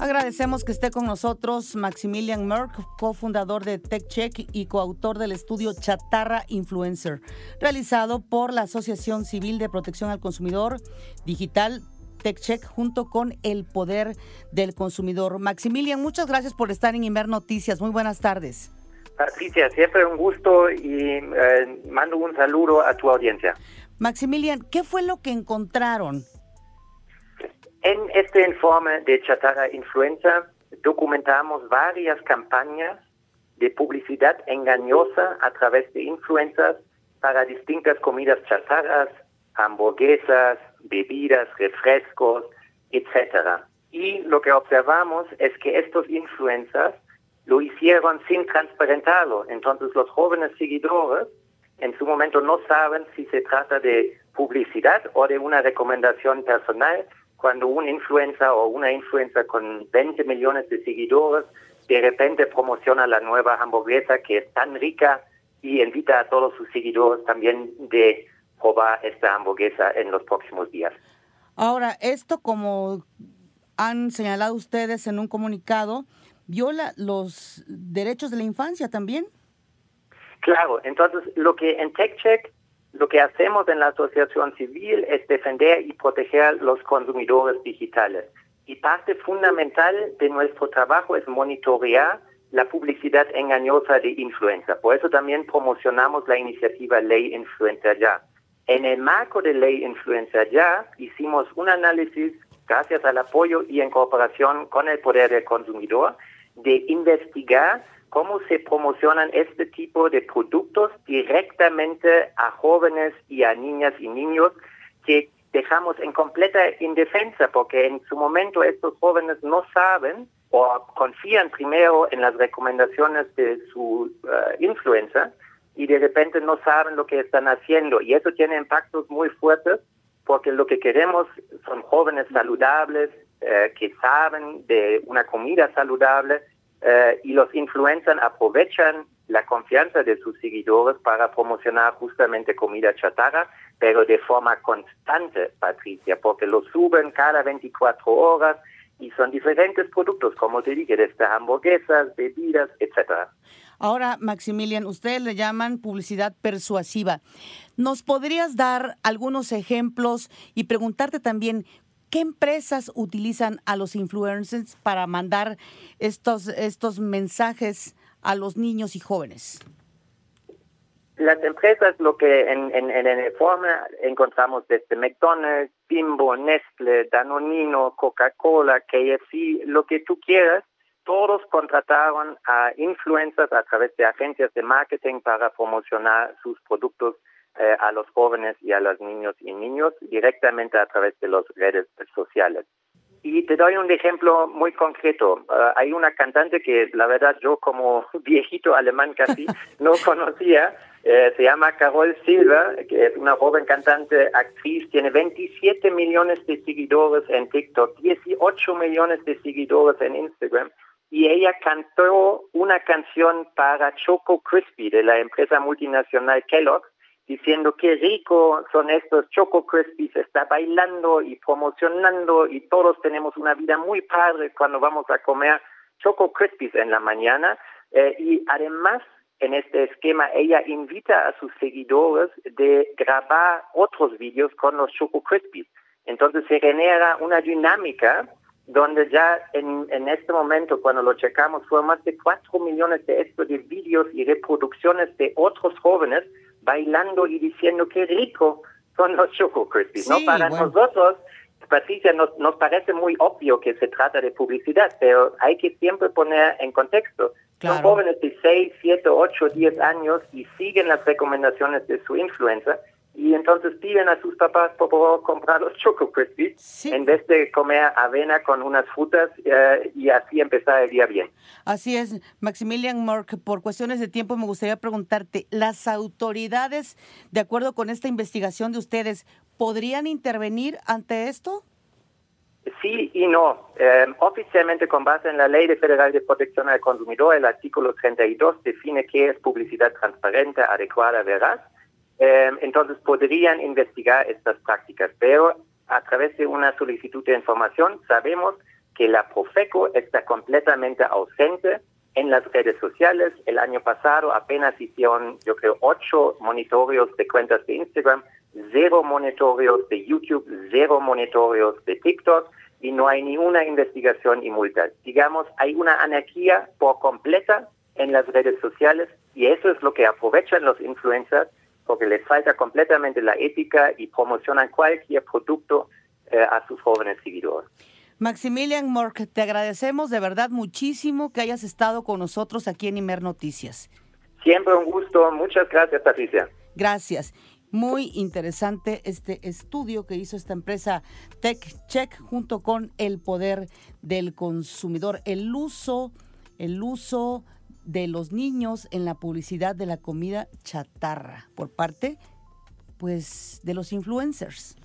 Agradecemos que esté con nosotros Maximilian Merck, cofundador de TechCheck y coautor del estudio Chatarra Influencer, realizado por la Asociación Civil de Protección al Consumidor Digital TechCheck junto con el Poder del Consumidor. Maximilian, muchas gracias por estar en Inver Noticias. Muy buenas tardes. Patricia, siempre un gusto y eh, mando un saludo a tu audiencia. Maximilian, ¿qué fue lo que encontraron en este informe de Chatarra Influenza documentamos varias campañas de publicidad engañosa a través de influencers para distintas comidas chatarras, hamburguesas, bebidas, refrescos, etc. Y lo que observamos es que estos influencers lo hicieron sin transparentarlo. Entonces los jóvenes seguidores en su momento no saben si se trata de publicidad o de una recomendación personal cuando un influencer o una influencer con 20 millones de seguidores de repente promociona la nueva hamburguesa que es tan rica y invita a todos sus seguidores también de probar esta hamburguesa en los próximos días. Ahora, esto como han señalado ustedes en un comunicado, viola los derechos de la infancia también. Claro, entonces lo que en TechCheck lo que hacemos en la asociación civil es defender y proteger los consumidores digitales. Y parte fundamental de nuestro trabajo es monitorear la publicidad engañosa de influenza. Por eso también promocionamos la iniciativa Ley Influenza Ya. En el marco de Ley Influenza Ya hicimos un análisis, gracias al apoyo y en cooperación con el Poder del Consumidor, de investigar cómo se promocionan este tipo de productos directamente a jóvenes y a niñas y niños que dejamos en completa indefensa porque en su momento estos jóvenes no saben o confían primero en las recomendaciones de su uh, influencer y de repente no saben lo que están haciendo. Y eso tiene impactos muy fuertes porque lo que queremos son jóvenes saludables eh, que saben de una comida saludable eh, y los influencers aprovechan la confianza de sus seguidores para promocionar justamente comida chatarra, pero de forma constante, Patricia, porque lo suben cada 24 horas y son diferentes productos, como te dije, desde hamburguesas, bebidas, etcétera. Ahora, Maximilian, ustedes le llaman publicidad persuasiva. ¿Nos podrías dar algunos ejemplos y preguntarte también ¿Qué empresas utilizan a los influencers para mandar estos, estos mensajes a los niños y jóvenes? Las empresas, lo que en, el informe encontramos desde McDonald's, Bimbo, Nestle, Danonino, Coca-Cola, KFC, lo que tú quieras, todos contrataron a influencers a través de agencias de marketing para promocionar sus productos eh, a los jóvenes y a los niños y niños directamente a través de las redes sociales. Y te doy un ejemplo muy concreto. Uh, hay una cantante que la verdad yo como viejito alemán casi no conocía. Eh, se llama Carol Silva, que es una joven cantante, actriz, tiene 27 millones de seguidores en TikTok, 18 millones de seguidores en Instagram. Y ella cantó una canción para Choco Crispy de la empresa multinacional Kellogg diciendo qué rico son estos Choco Crispies, está bailando y promocionando y todos tenemos una vida muy padre cuando vamos a comer Choco Crispies en la mañana. Eh, y además, en este esquema, ella invita a sus seguidores de grabar otros vídeos con los Choco Crispies. Entonces se genera una dinámica donde ya en, en este momento, cuando lo checamos, fueron más de 4 millones de estos de vídeos y reproducciones de otros jóvenes bailando y diciendo qué rico son los Choco Crispies, ¿no? Para nosotros, Patricia, nos, nos parece muy obvio que se trata de publicidad, pero hay que siempre poner en contexto. Son jóvenes de 6, 7, 8, 10 años y siguen las recomendaciones de su influencer y entonces piden a sus papás por favor comprar los Choco Crispies en vez de comer avena con unas frutas eh, y así empezar el día bien. Así es, Maximilian Mark, por cuestiones de tiempo me gustaría preguntarte, ¿las autoridades, de acuerdo con esta investigación de ustedes, podrían intervenir ante esto? Sí y no. Eh, oficialmente, con base en la Ley Federal de Protección al Consumidor, el artículo 32 define qué es publicidad transparente, adecuada, veraz eh, entonces podrían investigar estas prácticas, pero a través de una solicitud de información sabemos que la Profeco está completamente ausente en las redes sociales. El año pasado apenas hicieron, yo creo, ocho monitorios de cuentas de Instagram, cero monitorios de YouTube, cero monitorios de TikTok y no hay ni una investigación y multas. Digamos, hay una anarquía por completa en las redes sociales y eso es lo que aprovechan los influencers porque les falta completamente la ética y promocionan cualquier producto eh, a sus jóvenes seguidores. Maximilian Mork, te agradecemos de verdad muchísimo que hayas estado con nosotros aquí en Imer Noticias. Siempre un gusto. Muchas gracias, Patricia. Gracias. Muy interesante este estudio que hizo esta empresa TechCheck junto con el poder del consumidor. El uso, el uso de los niños en la publicidad de la comida chatarra por parte pues de los influencers.